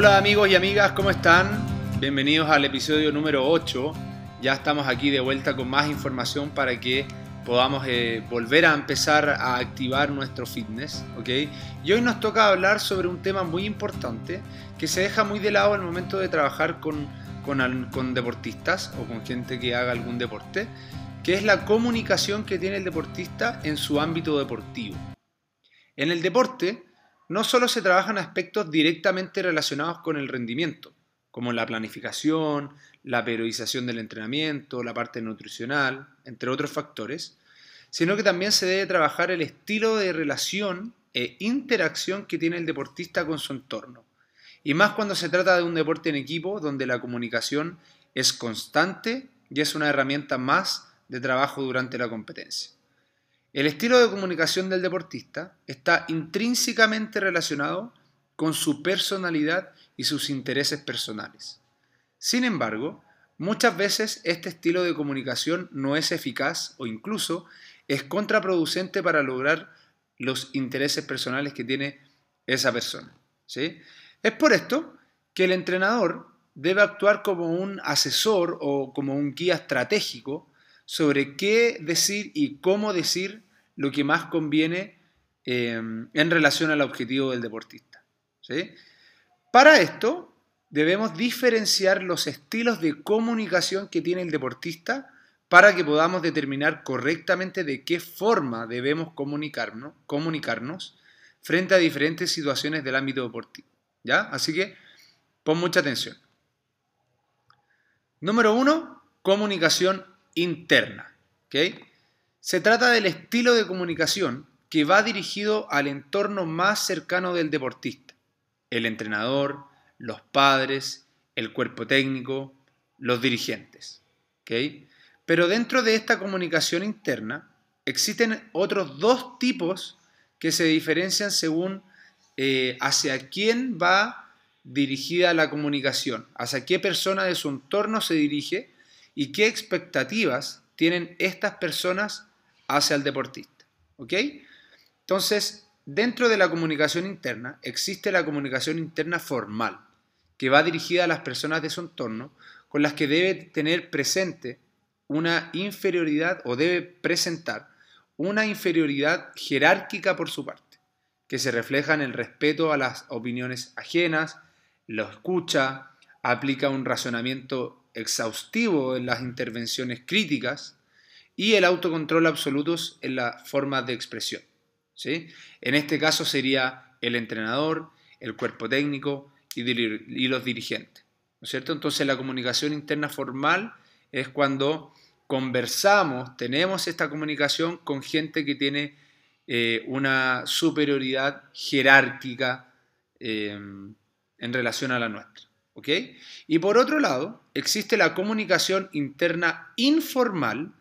Hola amigos y amigas, ¿cómo están? Bienvenidos al episodio número 8. Ya estamos aquí de vuelta con más información para que podamos eh, volver a empezar a activar nuestro fitness, ¿ok? Y hoy nos toca hablar sobre un tema muy importante que se deja muy de lado al momento de trabajar con, con deportistas o con gente que haga algún deporte, que es la comunicación que tiene el deportista en su ámbito deportivo. En el deporte no solo se trabajan aspectos directamente relacionados con el rendimiento, como la planificación, la periodización del entrenamiento, la parte nutricional, entre otros factores, sino que también se debe trabajar el estilo de relación e interacción que tiene el deportista con su entorno. Y más cuando se trata de un deporte en equipo donde la comunicación es constante y es una herramienta más de trabajo durante la competencia. El estilo de comunicación del deportista está intrínsecamente relacionado con su personalidad y sus intereses personales. Sin embargo, muchas veces este estilo de comunicación no es eficaz o incluso es contraproducente para lograr los intereses personales que tiene esa persona. Es por esto que el entrenador debe actuar como un asesor o como un guía estratégico sobre qué decir y cómo decir lo que más conviene eh, en relación al objetivo del deportista. ¿sí? Para esto debemos diferenciar los estilos de comunicación que tiene el deportista para que podamos determinar correctamente de qué forma debemos comunicarnos, comunicarnos frente a diferentes situaciones del ámbito deportivo. ¿Ya? Así que pon mucha atención. Número uno, comunicación interna. Se trata del estilo de comunicación que va dirigido al entorno más cercano del deportista, el entrenador, los padres, el cuerpo técnico, los dirigentes. Pero dentro de esta comunicación interna existen otros dos tipos que se diferencian según eh, hacia quién va dirigida la comunicación, hacia qué persona de su entorno se dirige y qué expectativas tienen estas personas hacia el deportista. ¿Ok? Entonces, dentro de la comunicación interna existe la comunicación interna formal, que va dirigida a las personas de su entorno, con las que debe tener presente una inferioridad o debe presentar una inferioridad jerárquica por su parte, que se refleja en el respeto a las opiniones ajenas, lo escucha, aplica un razonamiento exhaustivo en las intervenciones críticas y el autocontrol absoluto en la forma de expresión. ¿sí? En este caso sería el entrenador, el cuerpo técnico y, los dirigentes. ¿no es cierto? Entonces la comunicación interna formal es cuando conversamos, tenemos esta comunicación con gente que tiene eh, una superioridad jerárquica eh, en relación a la nuestra. Y por otro lado, existe la comunicación interna informal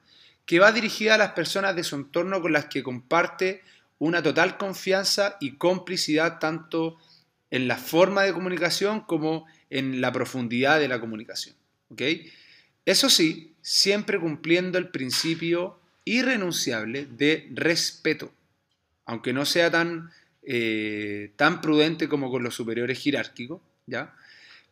que va dirigida a las personas de su entorno con las que comparte una total confianza y complicidad tanto en la forma de comunicación como en la profundidad de la comunicación. Eso sí, siempre cumpliendo el principio irrenunciable de respeto, aunque no sea tan, eh, tan prudente como con los superiores jerárquicos, ¿ya?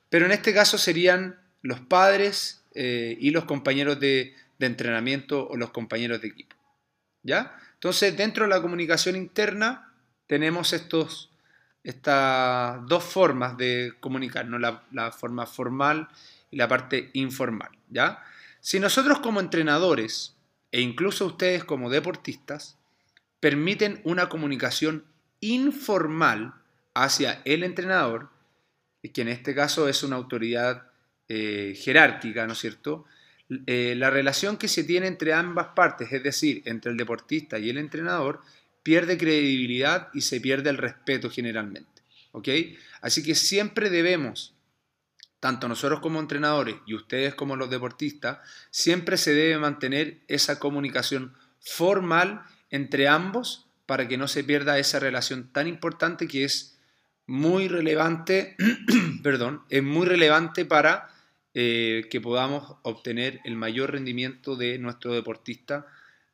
Pero en este caso serían los padres eh, y los compañeros de, de entrenamiento o los compañeros de equipo. ¿Ya? Entonces, dentro de la comunicación interna tenemos estos, estas dos formas de comunicarnos, la, la, forma formal y la parte informal. ¿ya? Si nosotros como entrenadores e incluso ustedes como deportistas permiten una comunicación informal hacia el entrenador, que en este caso es una autoridad eh, jerárquica, ¿no es cierto? Eh, la relación que se tiene entre ambas partes, es decir, entre el deportista y el entrenador, pierde credibilidad y se pierde el respeto generalmente. Así que siempre debemos, tanto nosotros como entrenadores y ustedes como los deportistas, siempre se debe mantener esa comunicación formal entre ambos para que no se pierda esa relación tan importante que es muy relevante, perdón, es muy relevante para eh, que podamos obtener el mayor rendimiento de nuestro deportista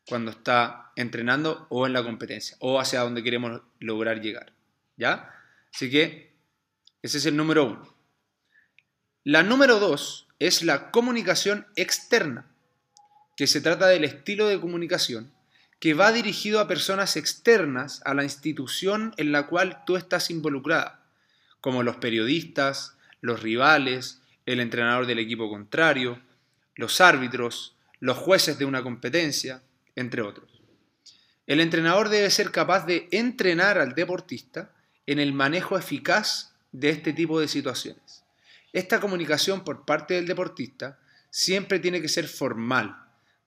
cuando está entrenando o en la competencia o hacia donde queremos lograr llegar. ¿Ya? Así que ese es el número uno. La número dos es la comunicación externa, que se trata del estilo de comunicación que va dirigido a personas externas a la institución en la cual tú estás involucrada, como los periodistas, los rivales, el entrenador del equipo contrario, los árbitros, los jueces de una competencia, entre otros. El entrenador debe ser capaz de entrenar al deportista en el manejo eficaz de este tipo de situaciones. Esta comunicación por parte del deportista siempre tiene que ser formal,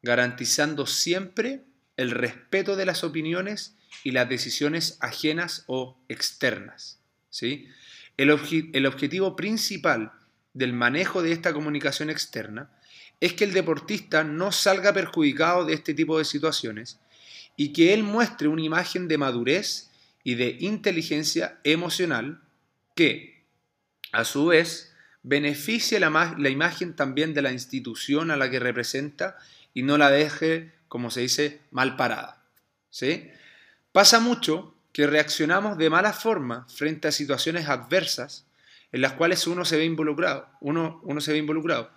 garantizando siempre el respeto de las opiniones y las decisiones ajenas o externas. ¿sí? El, el objetivo principal del manejo de esta comunicación externa es que el deportista no salga perjudicado de este tipo de situaciones y que él muestre una imagen de madurez y de inteligencia emocional que, a su vez, beneficie la, la, imagen también de la institución a la que representa y no la deje como se dice, mal parada. ¿sí? Pasa mucho que reaccionamos de mala forma frente a situaciones adversas en las cuales uno se ve involucrado, uno, uno se ve involucrado,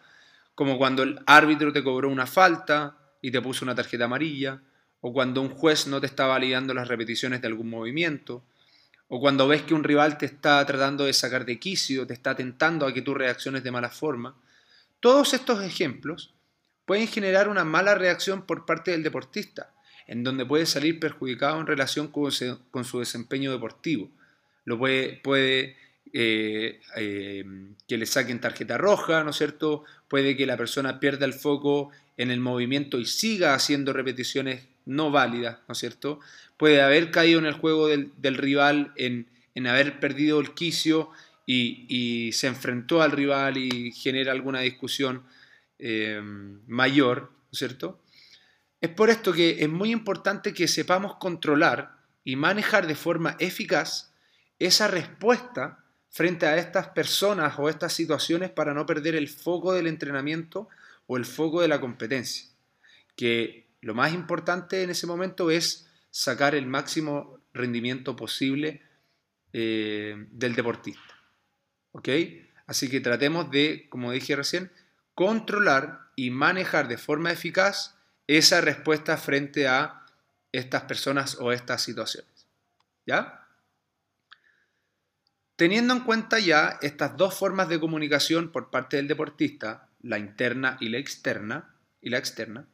como cuando el árbitro te cobró una falta y te puso una tarjeta amarilla, o cuando un juez no te está validando las repeticiones de algún movimiento, o cuando ves que un rival te está tratando de sacar de quicio, te está tentando a que tú reacciones de mala forma. Todos estos ejemplos pueden generar una mala reacción por parte del deportista, en donde puede salir perjudicado en relación con, su desempeño deportivo. Lo puede, puede eh, eh, que le saquen tarjeta roja, ¿no es cierto? Puede que la persona pierda el foco en el movimiento y siga haciendo repeticiones no válidas, ¿no es cierto? Puede haber caído en el juego del, rival, en, haber perdido el quicio y, y se enfrentó al rival y genera alguna discusión eh, mayor, ¿cierto? Es por esto que es muy importante que sepamos controlar y manejar de forma eficaz esa respuesta frente a estas personas o estas situaciones para no perder el foco del entrenamiento o el foco de la competencia. Que lo más importante en ese momento es sacar el máximo rendimiento posible eh, del deportista. ¿Ok? Así que tratemos de, como dije recién, controlar y manejar de forma eficaz esa respuesta frente a estas personas o estas situaciones. ¿Ya? Teniendo en cuenta ya estas dos formas de comunicación por parte del deportista, la interna y la externa, y la externa,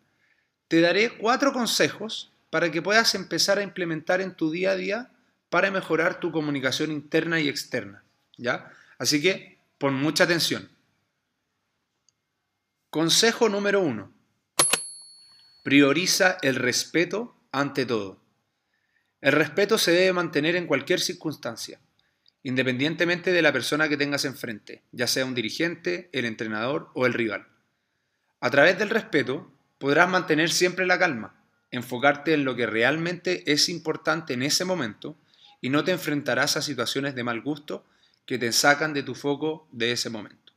te daré cuatro consejos para que puedas empezar a implementar en tu día a día para mejorar tu comunicación interna y externa, ¿ya? Así que pon mucha atención. Consejo número uno. Prioriza el respeto ante todo. El respeto se debe mantener en cualquier circunstancia, independientemente de la persona que tengas enfrente, ya sea un dirigente, el entrenador o el rival. A través del respeto podrás mantener siempre la calma, enfocarte en lo que realmente es importante en ese momento y no te enfrentarás a situaciones de mal gusto que te sacan de tu foco de ese momento.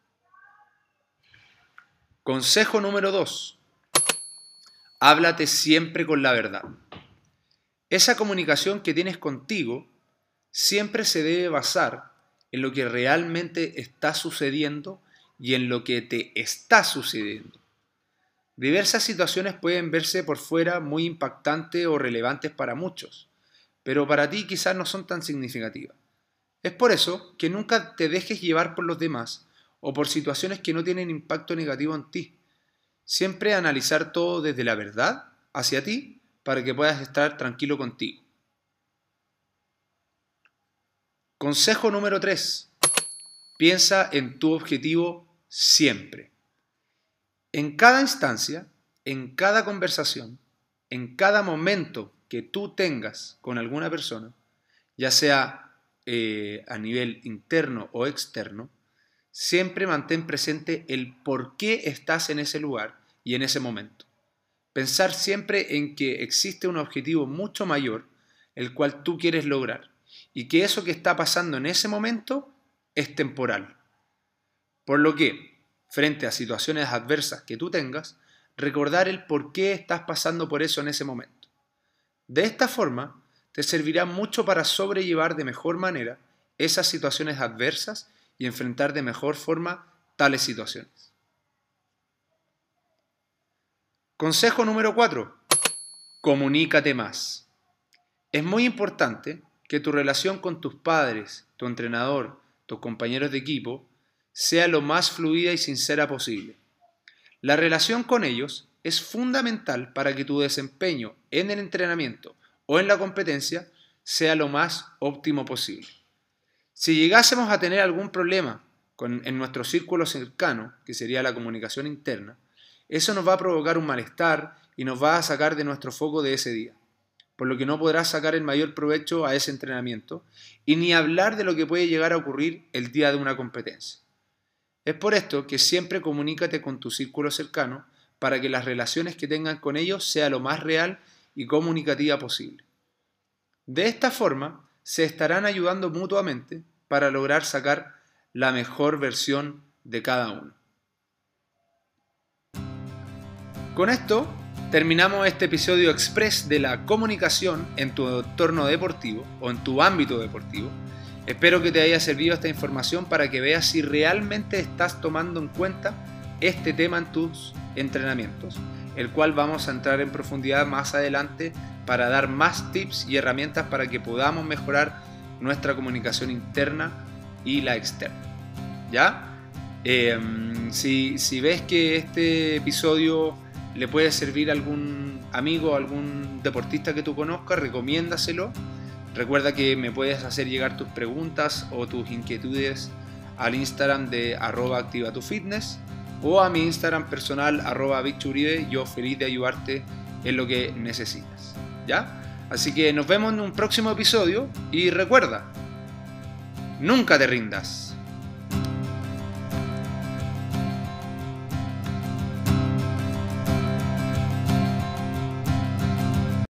Consejo número 2. Háblate siempre con la verdad. Esa comunicación que tienes contigo siempre se debe basar en lo que realmente está sucediendo y en lo que te está sucediendo. Diversas situaciones pueden verse por fuera muy impactantes o relevantes para muchos, pero para ti quizás no son tan significativas. Es por eso que nunca te dejes llevar por los demás o por situaciones que no tienen impacto negativo en ti. Siempre analizar todo desde la verdad hacia ti para que puedas estar tranquilo contigo. Consejo número 3. Piensa en tu objetivo siempre. En cada instancia, en cada conversación, en cada momento que tú tengas con alguna persona, ya sea eh, a nivel interno o externo, siempre mantén presente el por qué estás en ese lugar y en ese momento. Pensar siempre en que existe un objetivo mucho mayor, el cual tú quieres lograr, y que eso que está pasando en ese momento es temporal. Por lo que, frente a situaciones adversas que tú tengas, recordar el por qué estás pasando por eso en ese momento. De esta forma, te servirá mucho para sobrellevar de mejor manera esas situaciones adversas y enfrentar de mejor forma tales situaciones. Consejo número 4. Comunícate más. Es muy importante que tu relación con tus padres, tu entrenador, tus compañeros de equipo, sea lo más fluida y sincera posible. La relación con ellos es fundamental para que tu desempeño en el entrenamiento o en la competencia sea lo más óptimo posible. Si llegásemos a tener algún problema en nuestro círculo cercano, que sería la comunicación interna, eso nos va a provocar un malestar y nos va a sacar de nuestro foco de ese día, por lo que no podrás sacar el mayor provecho a ese entrenamiento y ni hablar de lo que puede llegar a ocurrir el día de una competencia. Es por esto que siempre comunícate con tu círculo cercano para que las relaciones que tengan con ellos sea lo más real y comunicativa posible. De esta forma, se estarán ayudando mutuamente para lograr sacar la mejor versión de cada uno. Con esto terminamos este episodio express de la comunicación en tu entorno deportivo o en tu ámbito deportivo. Espero que te haya servido esta información para que veas si realmente estás tomando en cuenta este tema en tus entrenamientos, el cual vamos a entrar en profundidad más adelante para dar más tips y herramientas para que podamos mejorar nuestra comunicación interna y la externa. ¿Ya? Em, si, si ves que este episodio le puede servir a algún amigo, algún deportista que tú conozcas, recomiéndaselo. Recuerda que me puedes hacer llegar tus preguntas o tus inquietudes al Instagram de arroba activa tu fitness o a mi Instagram personal arroba yo feliz de ayudarte en lo que necesitas. ¿Ya? Así que nos vemos en un próximo episodio y recuerda, nunca te rindas.